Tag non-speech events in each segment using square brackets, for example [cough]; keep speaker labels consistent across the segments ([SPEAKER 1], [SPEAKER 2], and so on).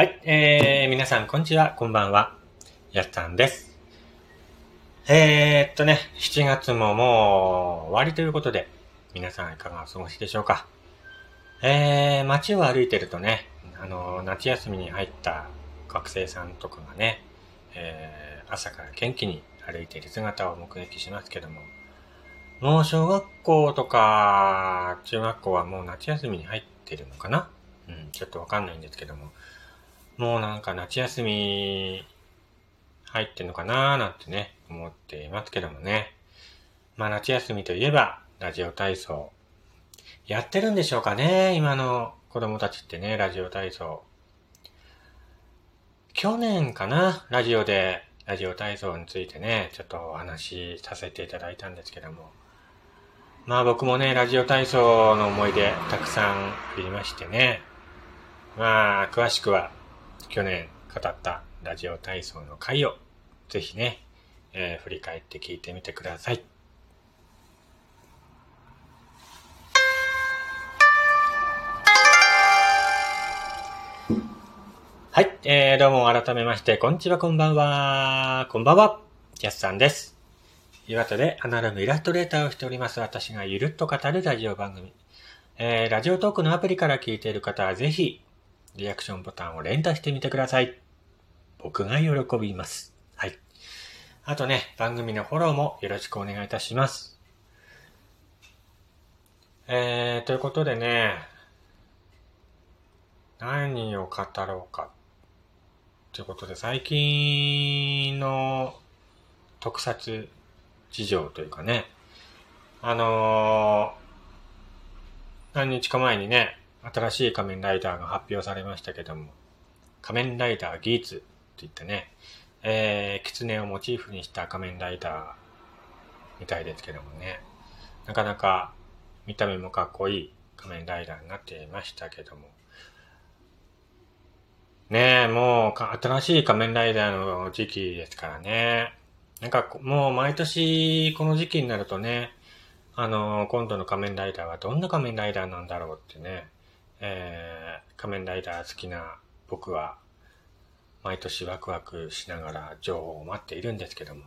[SPEAKER 1] はい、えー、皆さん、こんにちは、こんばんは。やっさんです。えーっとね、7月ももう終わりということで、皆さんいかがお過ごしでしょうか。えー、街を歩いてるとね、あの、夏休みに入った学生さんとかがね、えー、朝から元気に歩いている姿を目撃しますけども、もう小学校とか中学校はもう夏休みに入ってるのかな？うん、ちょっとわかんないんですけども、もうなんか夏休み入ってんのかなーなんてね、思っていますけどもね。まあ夏休みといえば、ラジオ体操。やってるんでしょうかね今の子供たちってね、ラジオ体操。去年かなラジオで、ラジオ体操についてね、ちょっとお話しさせていただいたんですけども。まあ僕もね、ラジオ体操の思い出たくさんありましてね。まあ、詳しくは去年語ったラジオ体操の回をぜひね、えー振り返って聞いてみてください。はい、えー、どうも改めまして、こんにちは、こんばんは。こんばんは。やすさんです。岩手でアナログイラストレーターをしております私がゆるっと語るラジオ番組。えー、ラジオトークのアプリから聞いている方はぜひ、リアクションボタンを連打してみてください。僕が喜びます。はい。あとね、番組のフォローもよろしくお願いいたします。えー、ということでね、何を語ろうか。ということで、最近の特撮事情というかね、あのー、何日か前にね、新しい仮面ライダーが発表されましたけども、仮面ライダーギーツって言ってね、えー、狐をモチーフにした仮面ライダーみたいですけどもね、なかなか見た目もかっこいい仮面ライダーになっていましたけども、ねえ、もう新しい仮面ライダーの時期ですからね。なんかもう毎年この時期になるとね、あの、今度の仮面ライダーはどんな仮面ライダーなんだろうってね、えー、仮面ライダー好きな僕は毎年ワクワクしながら情報を待っているんですけども、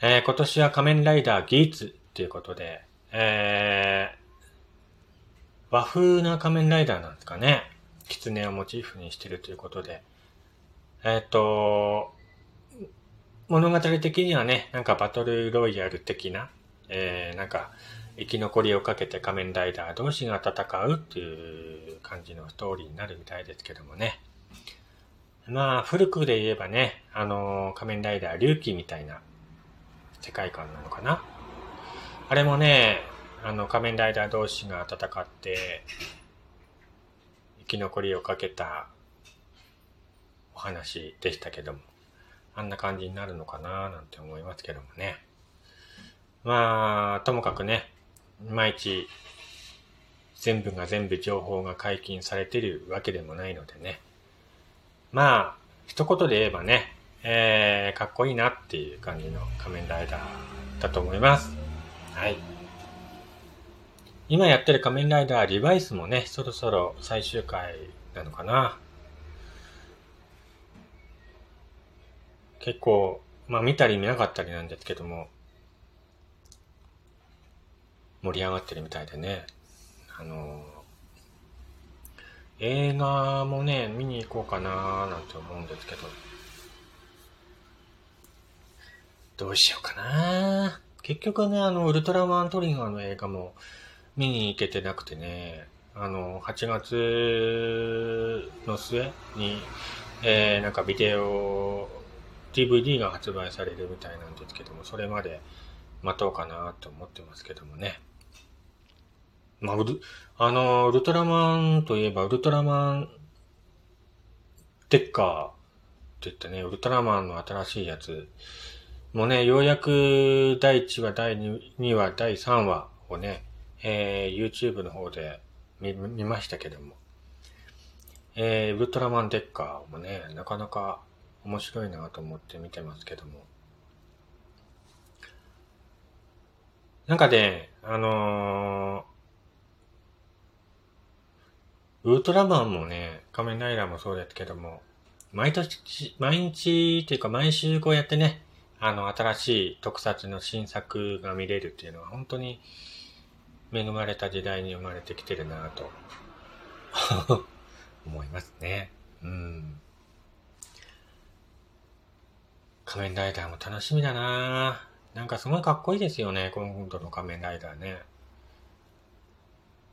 [SPEAKER 1] えー、今年は仮面ライダーギーツっていうことで、えー、和風な仮面ライダーなんですかね。狐をモチーフにしてるということで、えっ、と、物語的にはね、なんかバトルロイヤル的な、えー、なんか生き残りをかけて仮面ライダー同士が戦うっていう感じのストーリーになるみたいですけどもね。まあ、古くで言えばね、あのー仮面ライダー龍騎みたいな世界観なのかな。あれもね、あの仮面ライダー同士が戦って、生き残りをかけたお話でしたけども、あんな感じになるのかななんて思いますけどもね。まあ、ともかくね、いまいち全部が全部情報が解禁されてるわけでもないのでね。まあ、一言で言えばね、えー、かっこいいなっていう感じの仮面ライダーだと思います。はい。今やってる仮面ライダーリバイスもね、そろそろ最終回なのかな。結構、まあ見たり見なかったりなんですけども、盛り上がってるみたいでね。あの映画もね、見に行こうかななんて思うんですけど、どうしようかな結局ね、あの、ウルトラマントリガーの映画も見に行けてなくてね、あの、8月の末に、えー、なんかビデオ、DVD が発売されるみたいなんですけども、それまで待とうかなと思ってますけどもね。まあ、あの、ウルトラマンといえば、ウルトラマン、デッカーって言ってね、ウルトラマンの新しいやつ、もうね、ようやく第1話、第2話、第3話をね、えー、YouTube の方で見見ましたけども、えー、ウルトラマンデッカーもね、なかなか面白いなと思って見てますけども、なんかね、あのーウルトラマンもね、仮面ライダーもそうですけども、毎年、毎日っていうか毎週こうやってね、あの、新しい特撮の新作が見れるっていうのは本当に恵まれた時代に生まれてきてるなと [laughs] 思いますね。うん。仮面ライダーも楽しみだななんかすごいかっこいいですよね、今度の仮面ライダーね。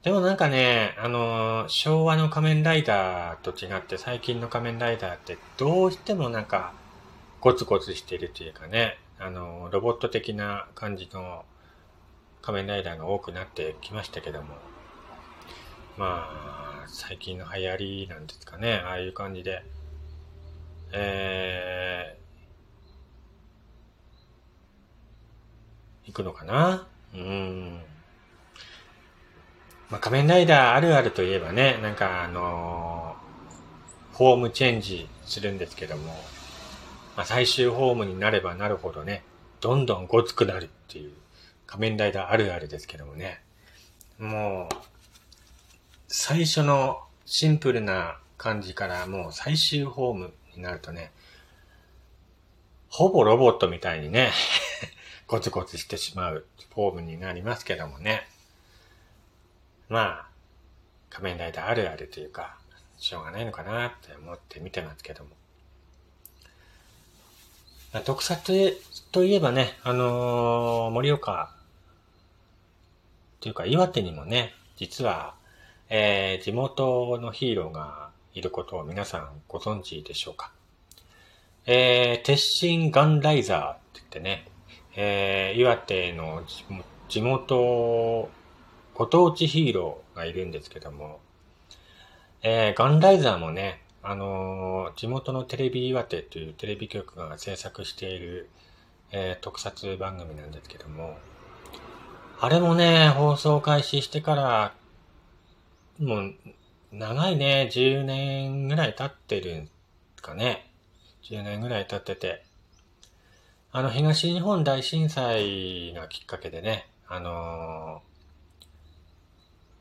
[SPEAKER 1] でもなんかね、あのー、昭和の仮面ライダーと違って最近の仮面ライダーってどうしてもなんかゴツゴツしてるというかね、あのー、ロボット的な感じの仮面ライダーが多くなってきましたけども、まあ、最近の流行りなんですかね、ああいう感じで、えー、行くのかな？うん。まあ、仮面ライダーあるあるといえばね、なんかあのー、ホームチェンジするんですけども、まあ、最終ホームになればなるほどね、どんどんごつくなるっていう仮面ライダーあるあるですけどもね、もう、最初のシンプルな感じからもう最終ホームになるとね、ほぼロボットみたいにね、[laughs] ゴツゴツしてしまうフォームになりますけどもね。まあ、仮面ライダーあるあるというか、しょうがないのかなって思って見てますけども。特撮といえばね、あのー、盛岡というか岩手にもね、実は、えー、地元のヒーローがいることを皆さんご存知でしょうか。えー、鉄心ガンライザーって言ってね、えー、岩手の地元ご当地ヒーローがいるんですけども、えー、ガンライザーもね、あのー、地元のテレビ岩手というテレビ局が制作している、えー、特撮番組なんですけども、あれもね、放送開始してから、もう、長いね、10年ぐらい経ってるんかね。10年ぐらい経ってて。あの、東日本大震災がきっかけでね、あの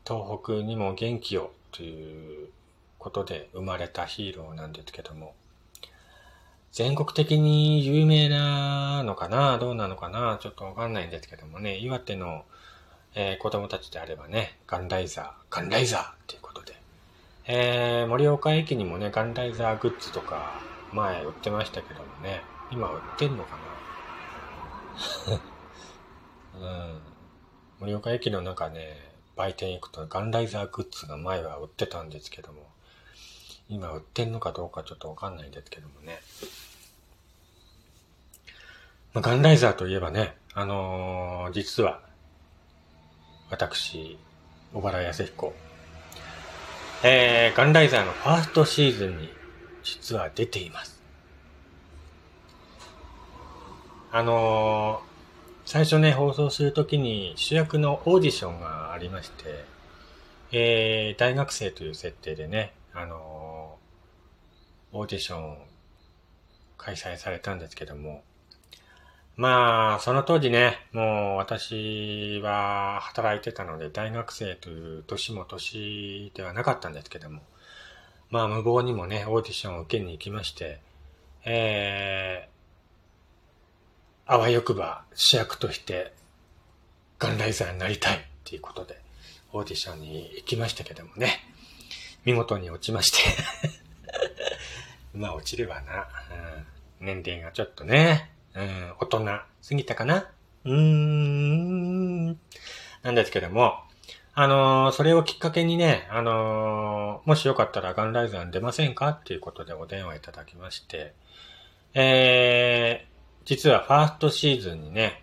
[SPEAKER 1] 東北にも元気をということで生まれたヒーローなんですけども、全国的に有名なのかなどうなのかなちょっとわかんないんですけどもね、岩手の、えー、子供たちであればね、ガンライザー、ガンライザーっていうことで、えー、盛岡駅にもね、ガンライザーグッズとか前売ってましたけどもね、今売ってんのかな [laughs] うん。盛岡駅の中ね、売店行くとガンライザーグッズが前は売ってたんですけども、今売ってんのかどうかちょっとわかんないんですけどもね。まあ、ガンライザーといえばね、あのー、実は、私、小原康彦、えー、ガンライザーのファーストシーズンに実は出ています。あのー最初ね、放送するときに主役のオーディションがありまして、えー、大学生という設定でね、あのー、オーディション開催されたんですけども、まあ、その当時ね、もう私は働いてたので、大学生という年も年ではなかったんですけども、まあ、無謀にもね、オーディションを受けに行きまして、えー、あわよくば主役としてガンライザーになりたいっていうことでオーディションに行きましたけどもね、見事に落ちまして。[laughs] まあ落ちるわな、うん。年齢がちょっとね、うん、大人すぎたかな。うーん。なんですけども、あのー、それをきっかけにね、あのー、もしよかったらガンライザーに出ませんか？っていうことでお電話いただきまして、えー実はファーストシーズンにね、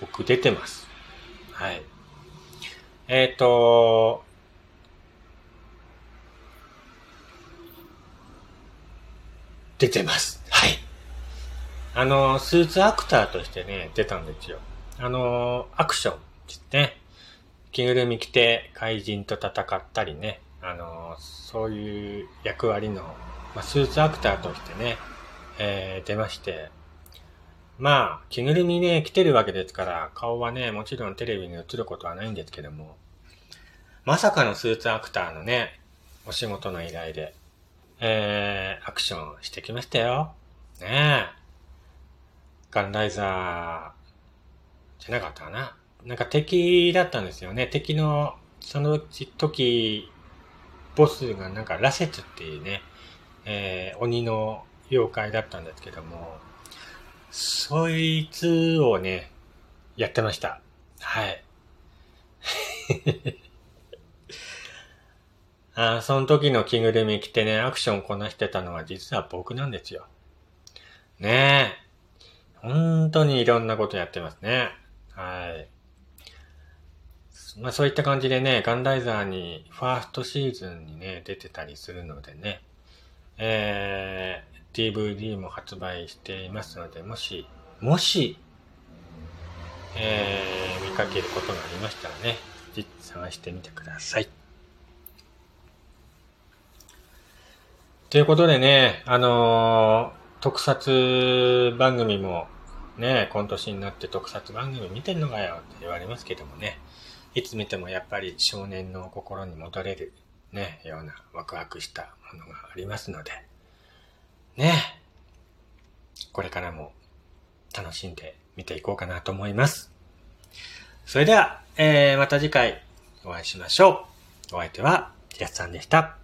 [SPEAKER 1] 僕出てます。はい。えっ、ー、と、出てます。はい。あの、スーツアクターとしてね、出たんですよ。あの、アクションですね。着ぐるみ着て怪人と戦ったりね。あの、そういう役割の、まあ、スーツアクターとしてね、えー、出まして、まあ、着ぐるみね、着てるわけですから、顔はね、もちろんテレビに映ることはないんですけども、まさかのスーツアクターのね、お仕事の依頼で、えー、アクションしてきましたよ。ねえ。ガンライザー、じゃなかったかな。なんか敵だったんですよね。敵の、その時、ボスがなんかラセツっていうね、えー、鬼の妖怪だったんですけども、そいつをね、やってました。はい。[laughs] あその時の着ぐるみ着てね、アクションこなしてたのは実は僕なんですよ。ねえ。本当にいろんなことやってますね。はい。まあそういった感じでね、ガンライザーにファーストシーズンにね、出てたりするのでね、えー、DVD も発売していますので、もし、もし、えー、見かけることがありましたらね、ぜひ探してみてください。ということでね、あのー、特撮番組もね、今年になって特撮番組見てんのかよって言われますけどもね、いつ見てもやっぱり少年の心に戻れるね、ようなワクワクしたものがありますので、ね、これからも楽しんで見ていこうかなと思います。それでは、えー、また次回お会いしましょう。お相手は、平津さんでした。